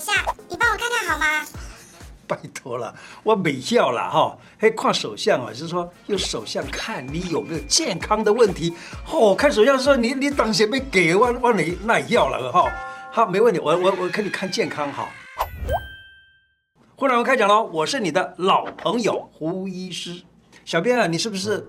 下，你帮我看看好吗？拜托了，我没要了哈。嘿，看手相啊，就是说用手相看你有没有健康的问题。哦，看手相说你你当时被给我我你那要了哈。好，没问题，我我我给你看健康哈。忽然我开讲了，我是你的老朋友胡医师。小编啊，你是不是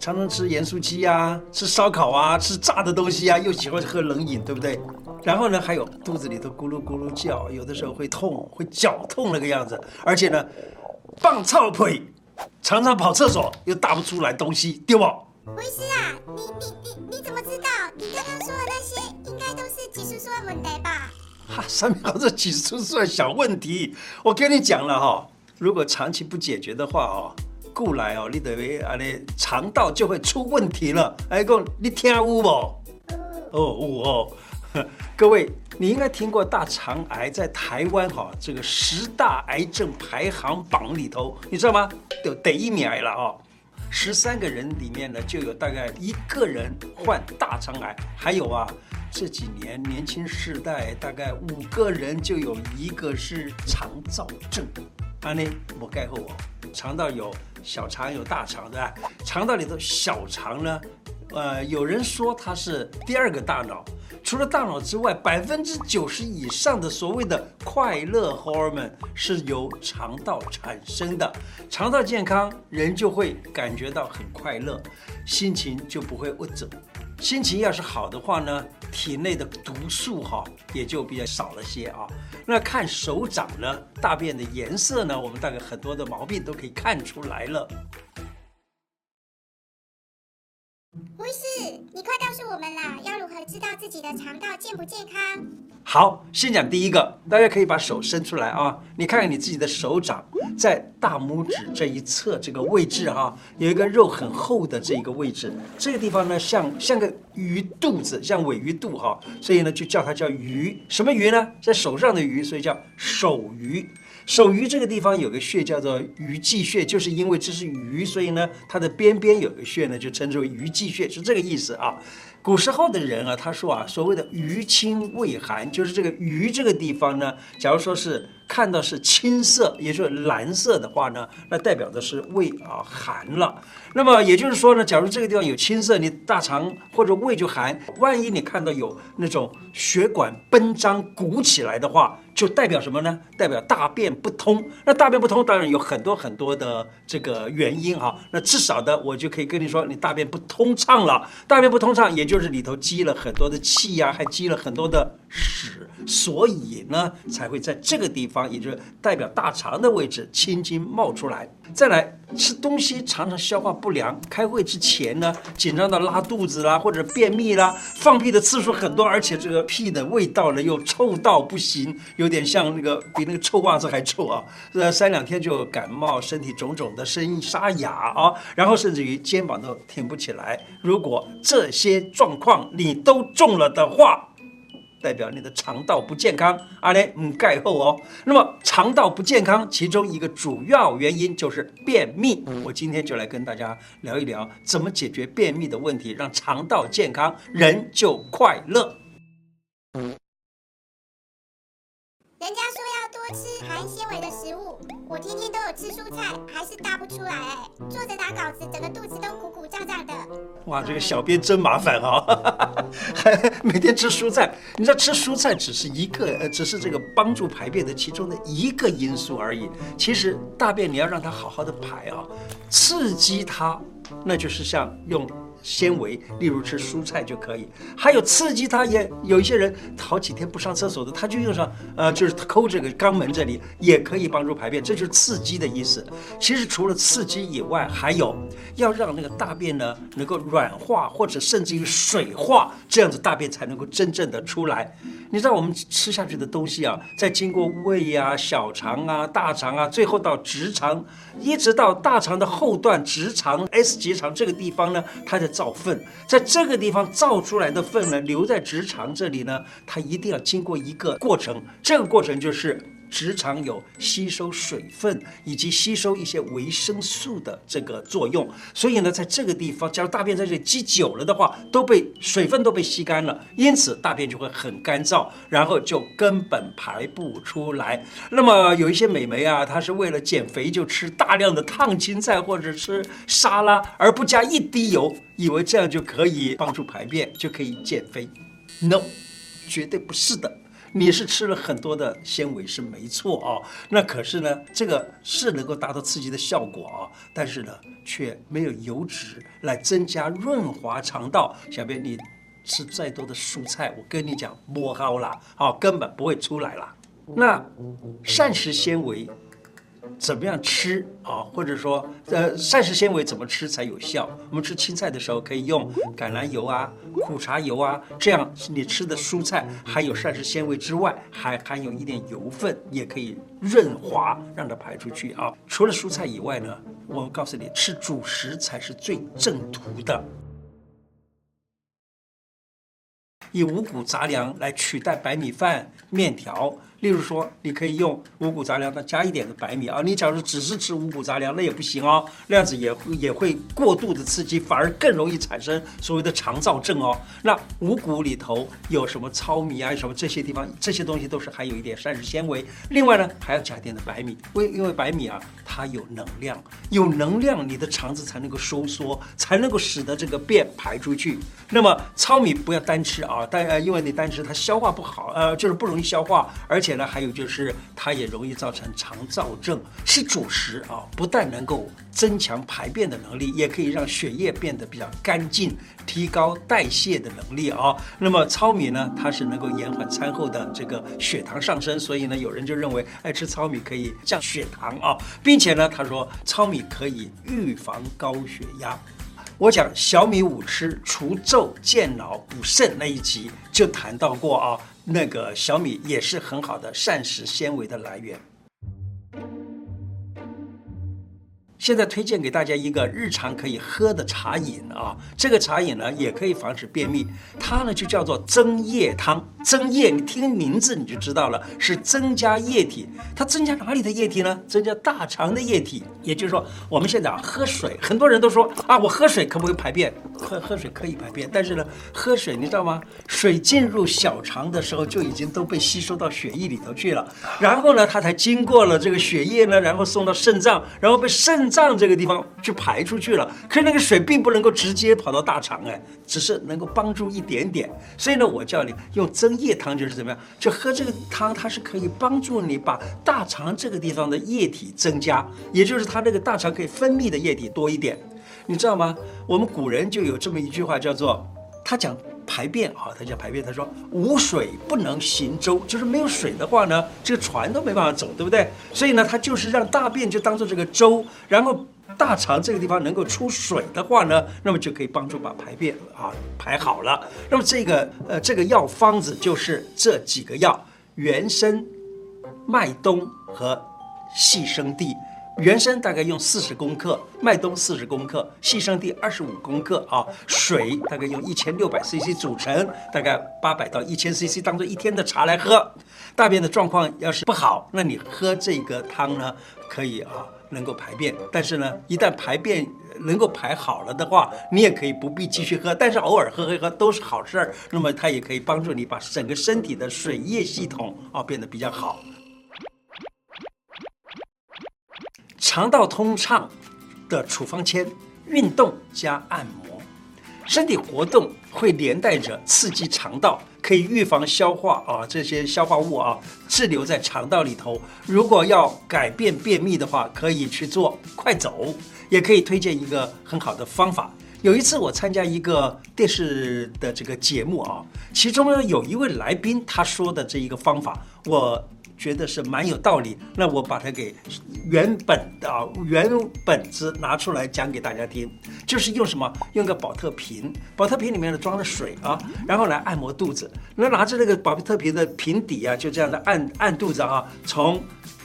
常常吃盐酥鸡啊，吃烧烤啊，吃炸的东西啊，又喜欢喝冷饮，对不对？然后呢，还有肚子里头咕噜咕噜叫，有的时候会痛，会绞痛那个样子，而且呢，棒操腿，常常跑厕所又大不出来东西，对不？胡医师啊，你你你你怎么知道？你刚刚说的那些应该都是技术上的问题吧？哈，上面好多技术上的小问题，我跟你讲了哈，如果长期不解决的话哦，过来哦，你等于啊，你肠道就会出问题了。哎，公，你听有不？哦哦哦。各位，你应该听过大肠癌在台湾哈这个十大癌症排行榜里头，你知道吗？就第一名了啊！十三个人里面呢，就有大概一个人患大肠癌。还有啊，这几年年轻世代大概五个人就有一个是肠燥症。啊，你我盖后哦，肠道有小肠有大肠对吧？肠道里头小肠呢，呃，有人说它是第二个大脑。除了大脑之外，百分之九十以上的所谓的快乐荷尔蒙是由肠道产生的。肠道健康，人就会感觉到很快乐，心情就不会物质。心情要是好的话呢，体内的毒素哈也就比较少了些啊。那看手掌呢，大便的颜色呢，我们大概很多的毛病都可以看出来了。不是，你快告诉我们啦，要如何知道自己的肠道健不健康？好，先讲第一个，大家可以把手伸出来啊，你看看你自己的手掌，在大拇指这一侧这个位置哈、有一个肉很厚的这一个位置，这个地方呢像像个鱼肚子，像尾鱼肚哈、所以呢就叫它叫鱼，什么鱼呢？在手上的鱼，所以叫手鱼。手鱼这个地方有个穴叫做鱼际穴，就是因为这是鱼，所以呢，它的边边有个穴呢，就称之为鱼际穴，是这个意思啊。古时候的人啊，他说啊，所谓的鱼清胃寒，就是这个鱼这个地方呢，假如说是。看到是青色，也就是蓝色的话呢，那代表的是胃啊寒了。那么也就是说呢，假如这个地方有青色，你大肠或者胃就寒。万一你看到有那种血管奔张鼓起来的话，就代表什么呢？代表大便不通。那大便不通，当然有很多很多的这个原因哈。那至少的，我就可以跟你说，你大便不通畅了。大便不通畅，也就是里头积了很多的气呀、还积了很多的屎，所以呢，才会在这个地方。也就是代表大肠的位置青筋冒出来，再来吃东西常常消化不良，开会之前呢紧张到拉肚子啦，或者便秘啦，放屁的次数很多，而且这个屁的味道呢又臭到不行，有点像那个比那个臭袜子还臭啊！呃，三两天就感冒，身体肿肿的，声音沙哑啊，然后甚至于肩膀都挺不起来。如果这些状况你都中了的话，代表你的肠道不健康，阿莲嗯盖后哦。那么肠道不健康，其中一个主要原因就是便秘。我今天就来跟大家聊一聊，怎么解决便秘的问题，让肠道健康，人就快乐。人家说要多吃含纤维的食物，我天天都有吃蔬菜，还是大不出来哎。坐着打稿子，整个肚子都鼓鼓胀胀的。哇，这个小编真麻烦哈、哦，还每天吃蔬菜。你知道吃蔬菜只是一个，呃，只是这个帮助排便的其中的一个因素而已。其实大便你要让它好好的排啊，刺激它，那就是像用。纤维，例如吃蔬菜就可以。还有刺激它，也有一些人好几天不上厕所的，他就用上，呃，就是抠这个肛门这里，也可以帮助排便，这就是刺激的意思。其实除了刺激以外，还有要让那个大便呢能够软化，或者甚至于水化，这样子大便才能够真正的出来。你知道我们吃下去的东西啊，在经过胃呀、小肠啊、大肠啊，最后到直肠，一直到大肠的后段直肠 S 结肠这个地方呢，它的造粪，在这个地方造出来的粪呢，留在直肠这里呢，它一定要经过一个过程，这个过程就是直肠有吸收水分以及吸收一些维生素的这个作用，所以呢，在这个地方，假如大便在这里积久了的话，都被水分都被吸干了，因此大便就会很干燥，然后就根本排不出来。那么有一些美眉啊，她是为了减肥就吃大量的烫青菜或者吃沙拉，而不加一滴油，以为这样就可以帮助排便，就可以减肥。No，绝对不是的。你是吃了很多的纤维是没错啊，那可是呢，这个是能够达到刺激的效果啊，但是呢，却没有油脂来增加润滑肠道。小编，你吃再多的蔬菜，我跟你讲，摸好了啊，根本不会出来了。那膳食纤维。怎么样吃啊？或者说，呃，膳食纤维怎么吃才有效？我们吃青菜的时候可以用橄榄油啊、苦茶油啊，这样你吃的蔬菜含有膳食纤维之外，还含有一点油分，也可以润滑，让它排出去啊。除了蔬菜以外呢，我告诉你，吃主食才是最正途的。以五谷杂粮来取代白米饭、面条。例如说，你可以用五谷杂粮，再加一点的白米啊。你假如只是吃五谷杂粮，那也不行哦，那样子也也会过度的刺激，反而更容易产生所谓的肠燥症哦。那五谷里头有什么糙米啊，什么这些地方，这些东西都是含有一点膳食纤维。另外呢，还要加一点的白米，为因为白米啊，它有能量，有能量，你的肠子才能够收缩，才能够使得这个便排出去。那么糙米不要单吃啊，但呃，因为你单吃它消化不好，呃，就是不容易消化，而且。而且呢还有就是，它也容易造成肠燥症。吃主食啊，不但能够增强排便的能力，也可以让血液变得比较干净，提高代谢的能力啊。那么糙米呢，它是能够延缓餐后的这个血糖上升，所以呢，有人就认为爱吃糙米可以降血糖啊，并且呢，他说糙米可以预防高血压。我讲小米五吃除皱健脑补肾那一集就谈到过啊。那个小米也是很好的膳食纤维的来源。现在推荐给大家一个日常可以喝的茶饮啊，这个茶饮呢也可以防止便秘，它呢就叫做增液汤。增液，你听名字你就知道了，是增加液体。它增加哪里的液体呢？增加大肠的液体。也就是说，我们现在啊喝水，很多人都说啊，我喝水可不可以排便？喝喝水可以排便，但是呢，喝水你知道吗？水进入小肠的时候就已经都被吸收到血液里头去了，然后呢，它才经过了这个血液呢，然后送到肾脏，然后被肾。脏这个地方去排出去了，可是那个水并不能够直接跑到大肠哎，只是能够帮助一点点。所以呢，我叫你用增液汤就是怎么样？就喝这个汤，它是可以帮助你把大肠这个地方的液体增加，也就是它这个大肠可以分泌的液体多一点。你知道吗？我们古人就有这么一句话叫做，他讲。排便啊，他叫排便。他说：“无水不能行舟，就是没有水的话呢，这个船都没办法走，对不对？所以呢，他就是让大便就当做这个舟，然后大肠这个地方能够出水的话呢，那么就可以帮助把排便啊排好了。那么这个呃这个药方子就是这几个药：原参、麦冬和细生地。”原参大概用四十公克，麦冬四十公克，细生地二十五公克啊。水大概用一千六百 CC 组成，大概八百到一千 CC 当做一天的茶来喝。大便的状况要是不好，那你喝这个汤呢，可以啊，能够排便。但是呢，一旦排便能够排好了的话，你也可以不必继续喝，但是偶尔喝喝喝都是好事儿。那么它也可以帮助你把整个身体的水液系统啊变得比较好。肠道通畅的处方签：运动加按摩，身体活动会连带着刺激肠道，可以预防消化啊这些消化物啊滞留在肠道里头。如果要改变便秘的话，可以去做快走，也可以推荐一个很好的方法。有一次我参加一个电视的这个节目啊，其中呢有一位来宾他说的这一个方法，我。觉得是蛮有道理，那我把它给原本的啊原本子拿出来讲给大家听，就是用什么？用个宝特瓶，宝特瓶里面呢装了水啊，然后来按摩肚子。那拿着那个宝特瓶的瓶底啊，就这样的按按肚子啊，从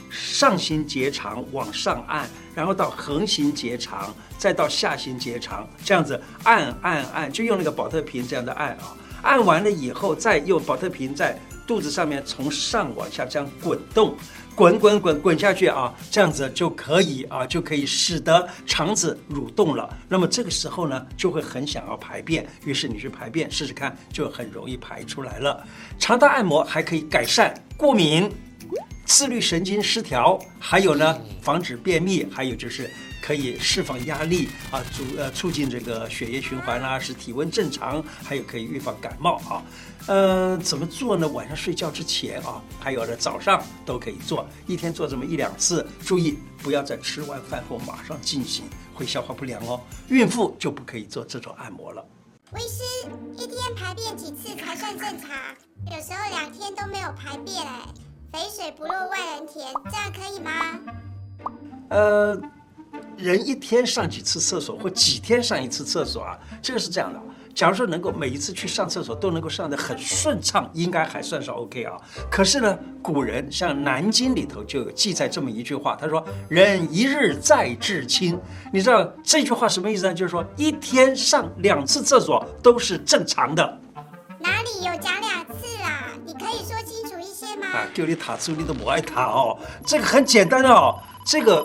上行结肠往上按，然后到横行结肠，再到下行结肠，这样子按按按，就用那个宝特瓶这样的按啊。按完了以后，再用宝特瓶再。肚子上面从上往下这样滚动。滚滚滚滚下去啊，这样子就可以啊，就可以使得肠子蠕动了。那么这个时候呢，就会很想要排便，于是你去排便试试看，就很容易排出来了。肠道按摩还可以改善过敏、自律神经失调，还有呢，防止便秘，还有就是。可以释放压力啊，促呃促进这个血液循环啦，使体温正常，还有可以预防感冒啊。呃，怎么做呢？晚上睡觉之前啊，还有呢早上都可以做，一天做这么一两次。注意不要在吃完饭后马上进行，会消化不良哦。孕妇就不可以做这种按摩了。医师，一天排便几次才算正常？有时候两天都没有排便哎，肥水不落外人田，这样可以吗？呃。人一天上几次厕所，或几天上一次厕所啊？这个是这样的。假如说能够每一次去上厕所都能够上得很顺畅，应该还算是 OK 啊。可是呢，古人像《南京》里头就有记载这么一句话，他说：“人一日在至亲。”你知道这句话什么意思呢？就是说一天上两次厕所都是正常的。哪里有讲两次啊？你可以说清楚一些吗？啊，丢你塔出你都不爱塔哦。这个很简单哦，这个。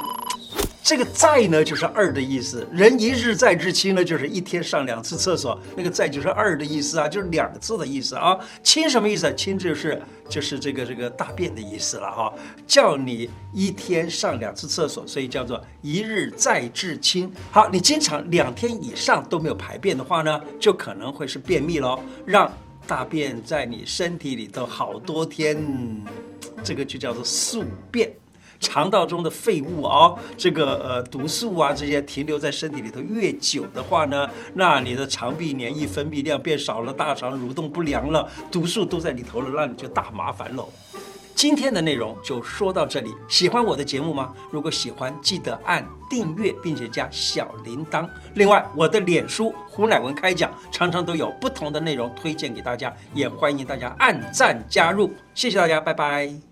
这个在呢就是二的意思，人一日在治亲呢就是一天上两次厕所，那个在就是二的意思啊，就是两个字的意思啊。亲什么意思？亲就是就是这个这个大便的意思了哈，叫你一天上两次厕所，所以叫做一日在治亲。好，你经常两天以上都没有排便的话呢，就可能会是便秘喽，让大便在你身体里头好多天，这个就叫做宿便。肠道中的废物啊，这个呃毒素啊，这些停留在身体里头越久的话呢，那你的肠壁粘液分泌量变少了，大肠蠕动不良了，毒素都在里头了，那你就大麻烦喽。今天的内容就说到这里，喜欢我的节目吗？如果喜欢，记得按订阅并且加小铃铛。另外，我的脸书胡乃文开讲常常都有不同的内容推荐给大家，也欢迎大家按赞加入。谢谢大家，拜拜。